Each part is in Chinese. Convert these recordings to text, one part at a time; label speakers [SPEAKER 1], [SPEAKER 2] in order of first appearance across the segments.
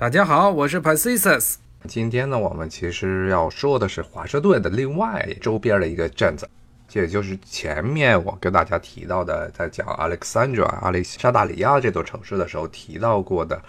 [SPEAKER 1] 大家好，我是 Pacisus。
[SPEAKER 2] 今天呢，我们其实要说的是华盛顿的另外周边的一个镇子，这也就是前面我跟大家提到的，在讲 Alexandra 阿历沙大里亚这座城市的时候提到过的。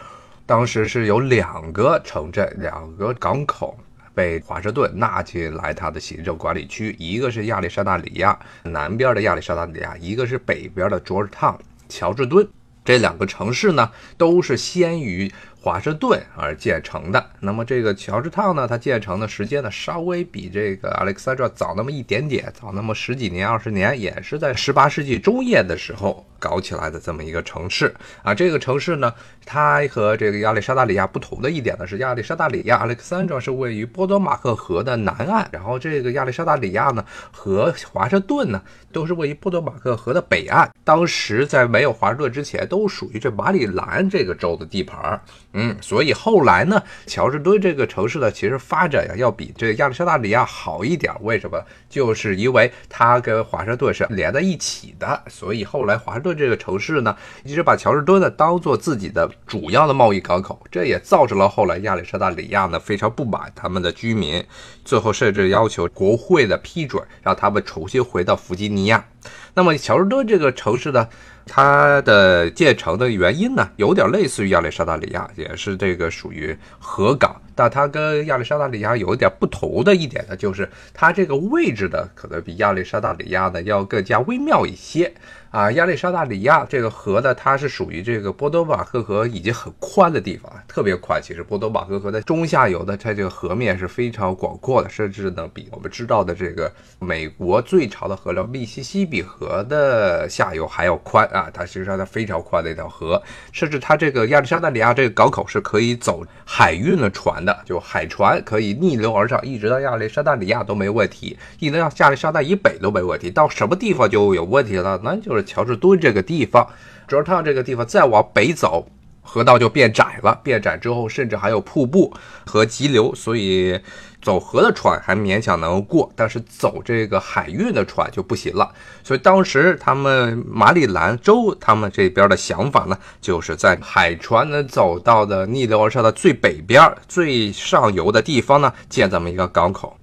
[SPEAKER 2] 当时是有两个城镇、两个港口被华盛顿纳进来它的行政管理区，一个是亚历山大里亚南边的亚历山大里亚，一个是北边的 Georgetown 乔治敦。这两个城市呢，都是先于华盛顿而建成的。那么这个乔治烫呢，它建成的时间呢，稍微比这个 Alexandria 早那么一点点，早那么十几年、二十年，也是在十八世纪中叶的时候。搞起来的这么一个城市啊，这个城市呢，它和这个亚历山大里亚不同的一点呢是，亚历山大里亚 Alexandria 是位于波多马克河的南岸，然后这个亚历山大里亚呢和华盛顿呢都是位于波多马克河的北岸。当时在没有华盛顿之前，都属于这马里兰这个州的地盘儿嗯，所以后来呢，乔治敦这个城市呢，其实发展呀要比这个亚历山大里亚好一点。为什么？就是因为它跟华盛顿是连在一起的，所以后来华盛顿。这个城市呢，一直把乔治敦呢当做自己的主要的贸易港口，这也造成了后来亚历山大里亚呢非常不满，他们的居民最后甚至要求国会的批准，让他们重新回到弗吉尼亚。那么乔治敦这个城市呢，它的建成的原因呢，有点类似于亚历山大里亚，也是这个属于河港，但它跟亚历山大里亚有一点不同的一点呢，就是它这个位置呢，可能比亚历山大里亚呢要更加微妙一些。啊，亚历山大里亚这个河呢，它是属于这个波多马克河已经很宽的地方，特别宽。其实波多马克河的中下游的它这个河面是非常广阔的，甚至呢比我们知道的这个美国最长的河流密西西比河的下游还要宽啊。啊它实际上它非常宽的一条河，甚至它这个亚历山大里亚这个港口是可以走海运的船的，就海船可以逆流而上，一直到亚历山大里亚都没问题，一直到亚历山大以北都没问题。到什么地方就有问题了，那就是。乔治敦这个地方，Georgetown 这个地方再往北走，河道就变窄了。变窄之后，甚至还有瀑布和急流，所以走河的船还勉强能够过，但是走这个海运的船就不行了。所以当时他们马里兰州他们这边的想法呢，就是在海船能走到的逆流而上的最北边、最上游的地方呢，建这么一个港口。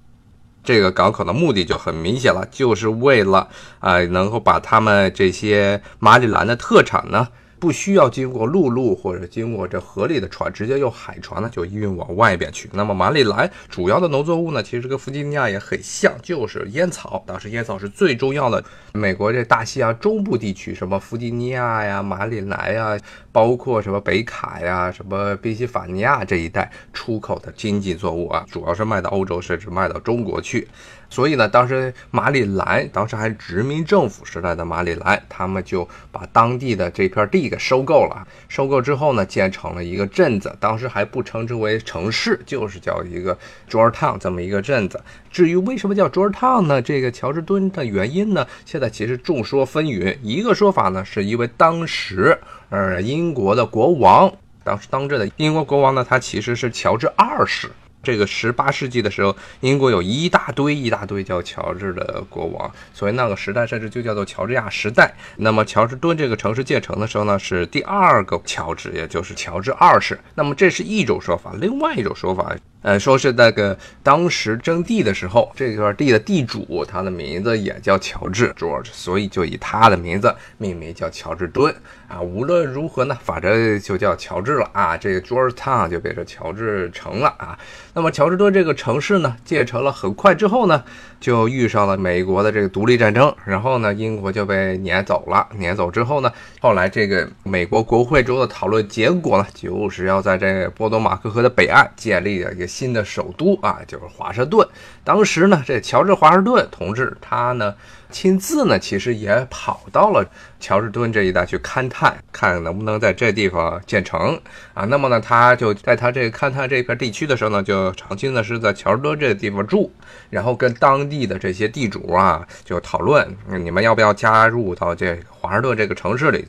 [SPEAKER 2] 这个港口的目的就很明显了，就是为了啊，能够把他们这些马里兰的特产呢。不需要经过陆路或者经过这河里的船，直接用海船呢就运往外边去。那么马里兰主要的农作物呢，其实跟弗吉尼亚也很像，就是烟草。当时烟草是最重要的。美国这大西洋中部地区，什么弗吉尼亚呀、马里兰呀，包括什么北卡呀、什么宾夕法尼亚这一带出口的经济作物啊，主要是卖到欧洲，甚至卖到中国去。所以呢，当时马里兰，当时还是殖民政府时代的马里兰，他们就把当地的这片地给收购了。收购之后呢，建成了一个镇子，当时还不称之为城市，就是叫一个 Georgetown 这么一个镇子。至于为什么叫 Georgetown 呢？这个乔治敦的原因呢，现在其实众说纷纭。一个说法呢，是因为当时呃英国的国王，当时当政的英国国王呢，他其实是乔治二世。这个十八世纪的时候，英国有一大堆一大堆叫乔治的国王，所以那个时代甚至就叫做乔治亚时代。那么乔治敦这个城市建成的时候呢，是第二个乔治，也就是乔治二世。那么这是一种说法，另外一种说法。呃，说是那个当时征地的时候，这块地的地主他的名字也叫乔治 George，所以就以他的名字命名叫乔治敦啊。无论如何呢，反正就叫乔治了啊。这个 George Town 就变成乔治城了啊。那么乔治敦这个城市呢，建成了很快之后呢。就遇上了美国的这个独立战争，然后呢，英国就被撵走了。撵走之后呢，后来这个美国国会中的讨论结果呢，就是要在这个波多马克河的北岸建立一个新的首都啊，就是华盛顿。当时呢，这乔治华盛顿同志他呢。亲自呢，其实也跑到了乔治敦这一带去勘探，看能不能在这地方建成啊。那么呢，他就在他这个勘探这片地区的时候呢，就长期呢是在乔治敦这个地方住，然后跟当地的这些地主啊就讨论，你们要不要加入到这华盛顿这个城市里。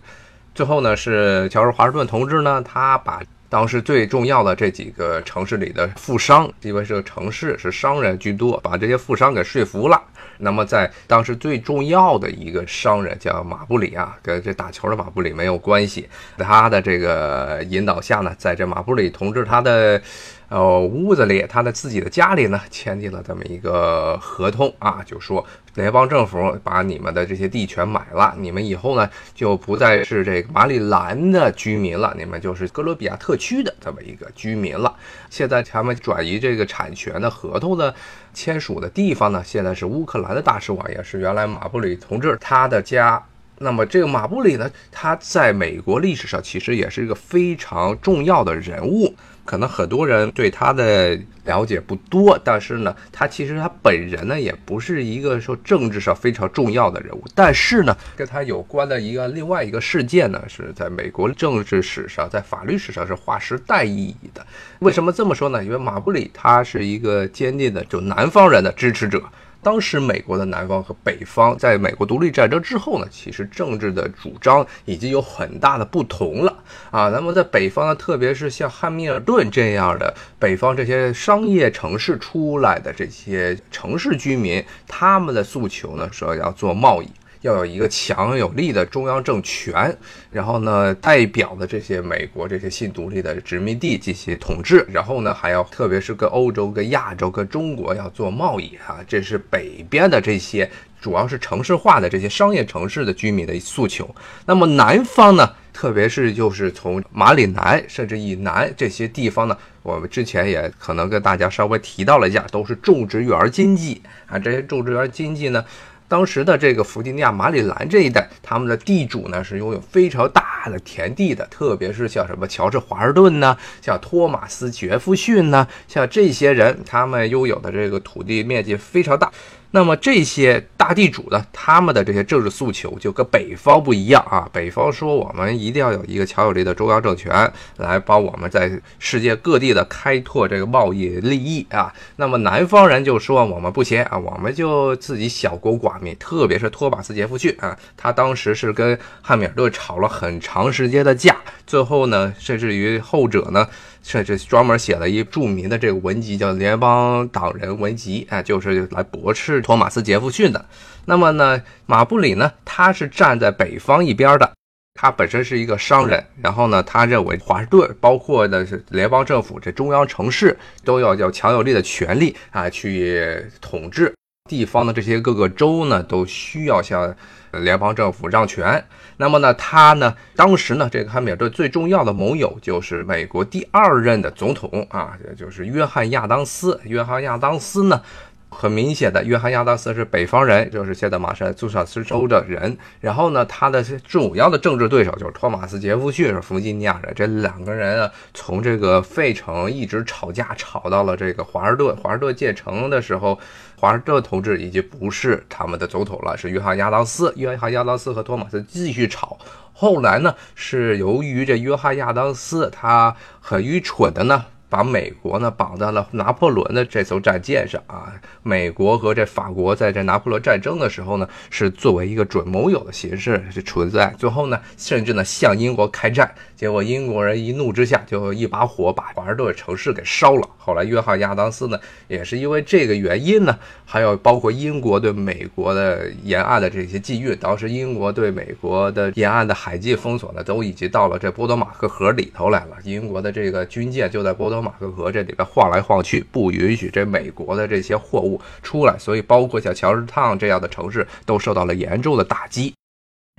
[SPEAKER 2] 最后呢，是乔治华盛顿同志呢，他把当时最重要的这几个城市里的富商，因为是个城市是商人居多，把这些富商给说服了。那么在当时最重要的一个商人叫马布里啊，跟这打球的马布里没有关系。他的这个引导下呢，在这马布里同志他的。呃，屋子里，他的自己的家里呢，签订了这么一个合同啊，就说联邦政府把你们的这些地全买了，你们以后呢就不再是这个马里兰的居民了，你们就是哥伦比亚特区的这么一个居民了。现在他们转移这个产权的合同的签署的地方呢，现在是乌克兰的大使馆，也是原来马布里同志他的家。那么这个马布里呢，他在美国历史上其实也是一个非常重要的人物。可能很多人对他的了解不多，但是呢，他其实他本人呢也不是一个说政治上非常重要的人物。但是呢，跟他有关的一个另外一个事件呢，是在美国政治史上，在法律史上是划时代意义的。为什么这么说呢？因为马布里他是一个坚定的就南方人的支持者。当时美国的南方和北方，在美国独立战争之后呢，其实政治的主张已经有很大的不同了啊。那么在北方呢，特别是像汉密尔顿这样的北方这些商业城市出来的这些城市居民，他们的诉求呢，说要做贸易。要有一个强有力的中央政权，然后呢，代表的这些美国这些新独立的殖民地进行统治，然后呢，还要特别是跟欧洲、跟亚洲、跟中国要做贸易啊，这是北边的这些主要是城市化的这些商业城市的居民的诉求。那么南方呢，特别是就是从马里南甚至以南这些地方呢，我们之前也可能跟大家稍微提到了一下，都是种植园经济啊，这些种植园经济呢。当时的这个弗吉尼亚马里兰这一带，他们的地主呢是拥有非常大的田地的，特别是像什么乔治华盛顿呢，像托马斯杰弗逊呢，像这些人，他们拥有的这个土地面积非常大。那么这些大地主呢，他们的这些政治诉求就跟北方不一样啊。北方说我们一定要有一个强有力的中央政权来帮我们在世界各地的开拓这个贸易利益啊。那么南方人就说我们不行啊，我们就自己小国寡民。特别是托马斯杰弗逊啊，他当时是跟汉密尔顿吵了很长时间的架，最后呢，甚至于后者呢。甚至专门写了一著名的这个文集，叫《联邦党人文集》，啊，就是来驳斥托马斯·杰弗逊的。那么呢，马布里呢，他是站在北方一边的，他本身是一个商人，然后呢，他认为华盛顿，包括的是联邦政府这中央城市，都要有强有力的权利啊，去统治地方的这些各个州呢，都需要向。联邦政府让权，那么呢，他呢，当时呢，这个汉密尔顿最重要的盟友就是美国第二任的总统啊，也就是约翰亚当斯。约翰亚当斯呢？很明显的，约翰亚当斯是北方人，就是现在马萨诸塞州的人。然后呢，他的主要的政治对手就是托马斯杰弗逊，是弗吉尼亚人。这两个人啊，从这个费城一直吵架，吵到了这个华盛顿。华盛顿建成的时候，华盛顿同志已经不是他们的总统了，是约翰亚当斯。约翰亚当斯和托马斯继续吵。后来呢，是由于这约翰亚当斯他很愚蠢的呢。把美国呢绑在了拿破仑的这艘战舰上啊！美国和这法国在这拿破仑战争的时候呢，是作为一个准盟友的形式是存在。最后呢，甚至呢向英国开战，结果英国人一怒之下就一把火把华盛顿城市给烧了。后来约翰亚当斯呢，也是因为这个原因呢，还有包括英国对美国的沿岸的这些禁运，当时英国对美国的沿岸的海禁封锁呢，都已经到了这波多马克河里头来了。英国的这个军舰就在波多。托马克河这里边晃来晃去，不允许这美国的这些货物出来，所以包括像乔治烫这样的城市都受到了严重的打击。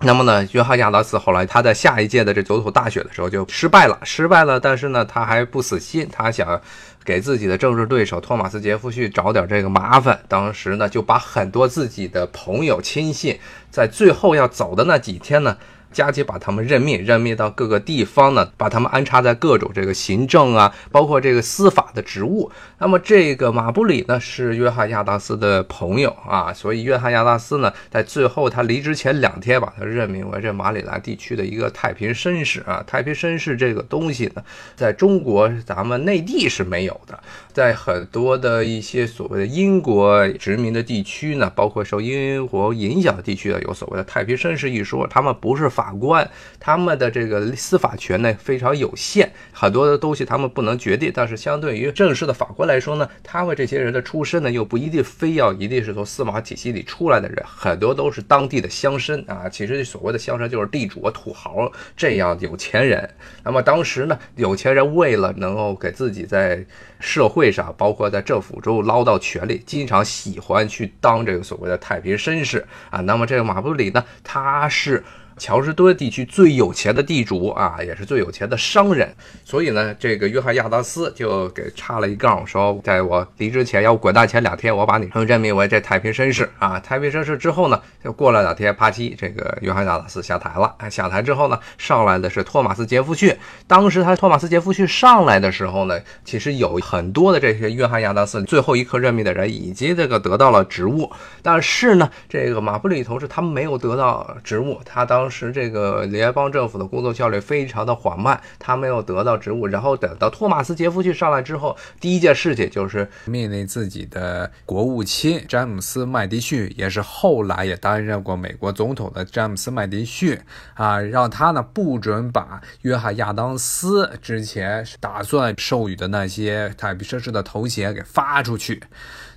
[SPEAKER 2] 那么呢，约翰亚当斯后来他在下一届的这总统大选的时候就失败了，失败了。但是呢，他还不死心，他想给自己的政治对手托马斯杰弗逊找点这个麻烦。当时呢，就把很多自己的朋友亲信，在最后要走的那几天呢。加紧把他们任命，任命到各个地方呢，把他们安插在各种这个行政啊，包括这个司法的职务。那么这个马布里呢，是约翰亚当斯的朋友啊，所以约翰亚当斯呢，在最后他离职前两天，把他任命为这马里兰地区的一个太平绅士啊。太平绅士这个东西呢，在中国咱们内地是没有的，在很多的一些所谓的英国殖民的地区呢，包括受英国影响的地区呢，有所谓的太平绅士一说，他们不是。法官，他们的这个司法权呢非常有限，很多的东西他们不能决定。但是相对于正式的法官来说呢，他们这些人的出身呢又不一定非要一定是从司法体系里出来的人，很多都是当地的乡绅啊。其实所谓的乡绅就是地主、土豪这样有钱人。那么当时呢，有钱人为了能够给自己在社会为啥，包括在政府中捞到权力，经常喜欢去当这个所谓的太平绅士啊。那么这个马布里呢，他是。乔治敦地区最有钱的地主啊，也是最有钱的商人，所以呢，这个约翰亚当斯就给插了一杠，说在我离职前要滚蛋前两天，我把你任命为这太平绅士啊。太平绅士之后呢，就过了两天，啪叽，这个约翰亚当斯下台了。下台之后呢，上来的是托马斯杰弗逊。当时他托马斯杰弗逊上来的时候呢，其实有很多的这些约翰亚当斯最后一刻任命的人已经这个得到了职务，但是呢，这个马布里同志他没有得到职务，他当。当时这个联邦政府的工作效率非常的缓慢，他没有得到职务。然后等到托马斯杰夫逊上来之后，第一件事情就是
[SPEAKER 1] 命令自己的国务卿詹姆斯麦迪逊，也是后来也担任过美国总统的詹姆斯麦迪逊啊，让他呢不准把约翰亚当斯之前打算授予的那些太平绅士的头衔给发出去。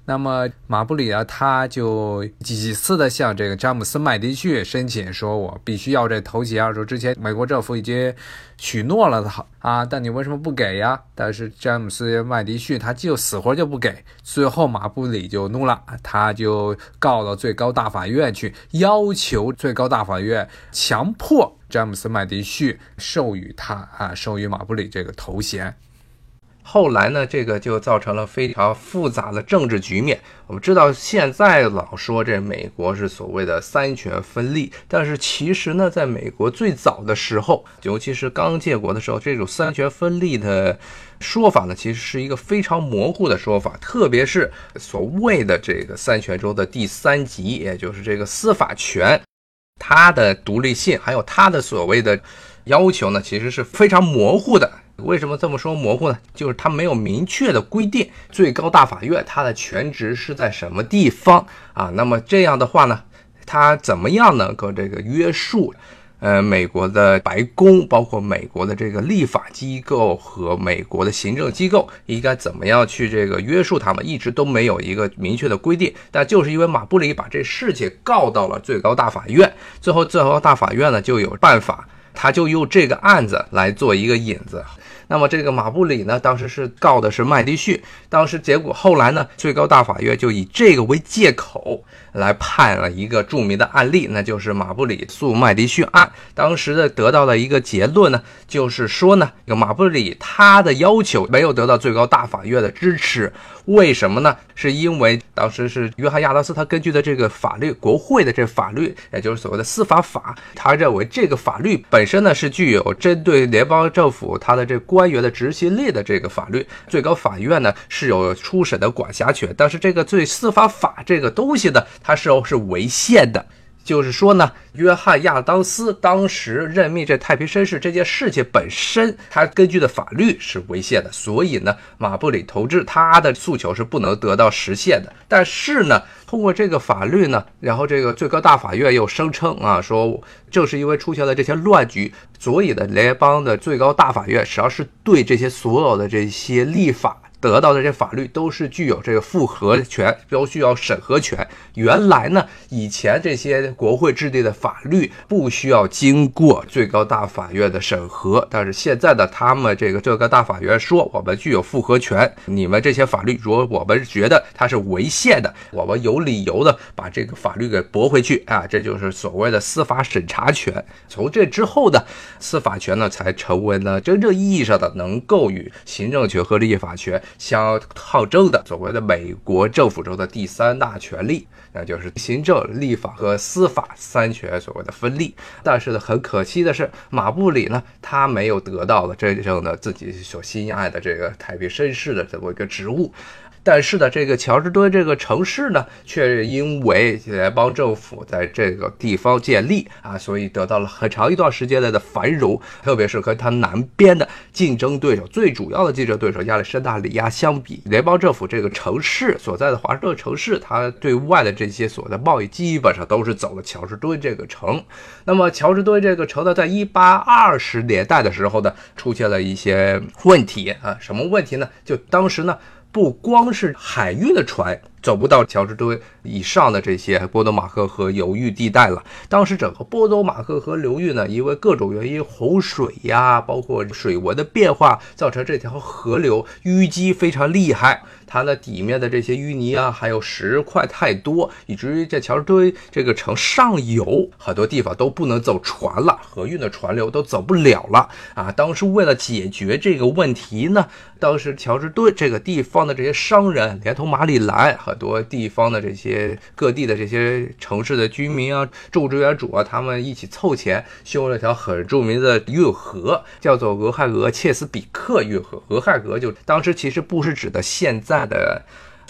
[SPEAKER 1] 那么马布里啊，他就几次的向这个詹姆斯麦迪逊申请，说我必须要这头衔啊，说之前美国政府已经许诺了他啊，但你为什么不给呀？但是詹姆斯麦迪逊他就死活就不给，最后马布里就怒了，他就告到最高大法院去，要求最高大法院强迫詹姆斯麦迪逊授予他啊，授予马布里这个头衔。
[SPEAKER 2] 后来呢，这个就造成了非常复杂的政治局面。我们知道，现在老说这美国是所谓的三权分立，但是其实呢，在美国最早的时候，尤其是刚建国的时候，这种三权分立的说法呢，其实是一个非常模糊的说法。特别是所谓的这个三权中的第三级，也就是这个司法权，它的独立性，还有它的所谓的要求呢，其实是非常模糊的。为什么这么说模糊呢？就是它没有明确的规定最高大法院它的全职是在什么地方啊？那么这样的话呢，它怎么样能够这个约束，呃，美国的白宫，包括美国的这个立法机构和美国的行政机构应该怎么样去这个约束他们，一直都没有一个明确的规定。但就是因为马布里把这事情告到了最高大法院，最后最高大法院呢就有办法，他就用这个案子来做一个引子。那么这个马布里呢，当时是告的是麦迪逊，当时结果后来呢，最高大法院就以这个为借口来判了一个著名的案例，那就是马布里诉麦迪逊案。当时的得到的一个结论呢，就是说呢，这个马布里他的要求没有得到最高大法院的支持，为什么呢？是因为当时是约翰亚当斯他根据的这个法律，国会的这法律，也就是所谓的司法法，他认为这个法律本身呢是具有针对联邦政府他的这官。官员的执行力的这个法律，最高法院呢是有初审的管辖权，但是这个最司法法这个东西呢，它是是违宪的。就是说呢，约翰亚当斯当时任命这太平绅士这件事情本身，他根据的法律是违宪的，所以呢，马布里同志他的诉求是不能得到实现的。但是呢，通过这个法律呢，然后这个最高大法院又声称啊，说正是因为出现了这些乱局，所以呢，联邦的最高大法院实际上是对这些所有的这些立法。得到的这法律都是具有这个复核权，都需要审核权。原来呢，以前这些国会制定的法律不需要经过最高大法院的审核，但是现在呢他们这个最高大法院说，我们具有复核权。你们这些法律，如果我们觉得它是违宪的，我们有理由的把这个法律给驳回去啊，这就是所谓的司法审查权。从这之后呢司法权呢，才成为了真正意义上的能够与行政权和立法权。相抗争的所谓的美国政府中的第三大权力，那就是行政、立法和司法三权所谓的分立。但是呢，很可惜的是，马布里呢，他没有得到了真正的自己所心爱的这个太平绅士的这么一个职务。但是呢，这个乔治敦这个城市呢，却因为联邦政府在这个地方建立啊，所以得到了很长一段时间来的繁荣。特别是和它南边的竞争对手，最主要的竞争对手亚历山大里亚相比，联邦政府这个城市所在的华盛顿城市，它对外的这些所在贸易基本上都是走了乔治敦这个城。那么乔治敦这个城呢，在一八二十年代的时候呢，出现了一些问题啊，什么问题呢？就当时呢。不光是海运的船走不到乔治敦以上的这些波多马克河流域地带了。当时整个波多马克河流域呢，因为各种原因，洪水呀，包括水文的变化，造成这条河流淤积非常厉害。它的底面的这些淤泥啊，还有石块太多，以至于在乔治敦这个城上游很多地方都不能走船了，河运的船流都走不了了啊。当时为了解决这个问题呢，当时乔治敦这个地方的这些商人，连同马里兰很多地方的这些各地的这些城市的居民啊、种植园主啊，他们一起凑钱修了条很著名的运河，叫做俄亥俄切斯比克运河。俄亥俄就当时其实不是指的现在。的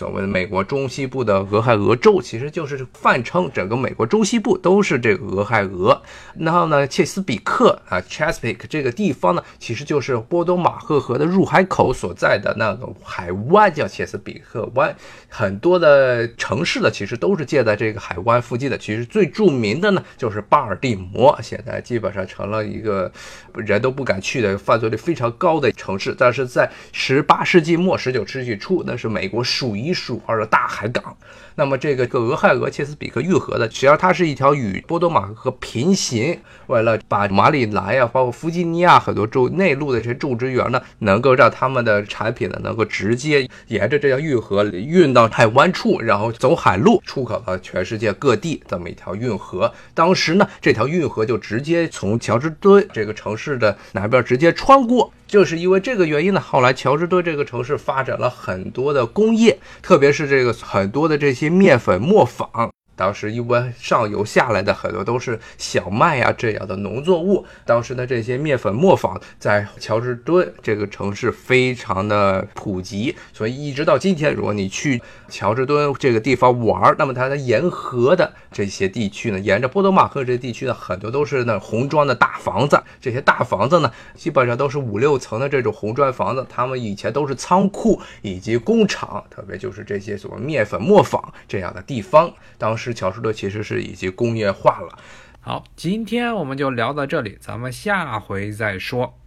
[SPEAKER 2] 所谓的美国中西部的俄亥俄州，其实就是泛称整个美国中西部都是这个俄亥俄。然后呢，切斯比克啊，Chesapeake 这个地方呢，其实就是波多马赫河的入海口所在的那个海湾，叫切斯比克湾。很多的城市呢，其实都是建在这个海湾附近的。其实最著名的呢，就是巴尔的摩，现在基本上成了一个人都不敢去的、犯罪率非常高的城市。但是在十八世纪末、十九世纪初，那是美国数一数二的大海港。那么这个俄亥俄切斯比克运河的，实际上它是一条与波多马河平行，为了把马里兰呀，包括弗吉尼亚很多州内陆的这些种植园呢，能够让他们的产品呢，能够直接沿着这条运河运到海湾处，然后走海路出口到全世界各地这么一条运河。当时呢，这条运河就直接从乔治敦这个城市的南边直接穿过。就是因为这个原因呢，后来乔治敦这个城市发展了很多的工业，特别是这个很多的这些面粉磨坊。当时因为上游下来的很多都是小麦呀这样的农作物，当时的这些面粉磨坊在乔治敦这个城市非常的普及，所以一直到今天，如果你去乔治敦这个地方玩，那么它的沿河的这些地区呢，沿着波多马克这些地区呢，很多都是那红砖的大房子，这些大房子呢，基本上都是五六层的这种红砖房子，他们以前都是仓库以及工厂，特别就是这些所谓面粉磨坊这样的地方，当时。是乔治的其实是已经工业化了。
[SPEAKER 1] 好，今天我们就聊到这里，咱们下回再说。